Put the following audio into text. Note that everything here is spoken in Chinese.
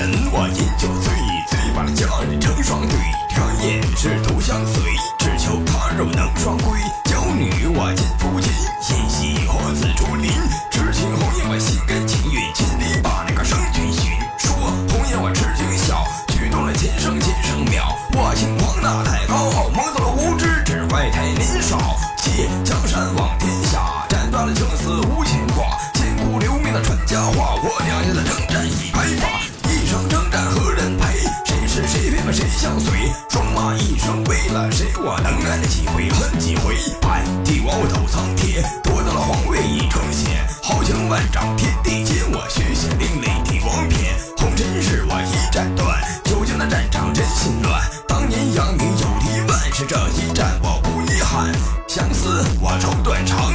人，我饮酒醉，醉把那佳人成双对，转眼是徒相随，只求他日能双归。娇女我尽负心，心系何自竹林？痴情红颜我心甘情愿，千里把那个圣君寻。说红颜我痴情笑，举动了今生今生妙。我轻狂那太高傲，摸到了无知，只怪太年少。借江山望天下，斩断了情丝无牵挂。千古留名的传佳话，我两下的征战已。相随，戎马一生为了谁？我能爱了几回，恨几回。一盘帝王斗苍天，夺得了皇位已成仙。豪情万丈天地间，我血血淋漓帝王篇。红尘事我已斩断，九鼎的战场真心乱。当年扬名又离万，是这一战，我不遗憾。相思我愁断肠。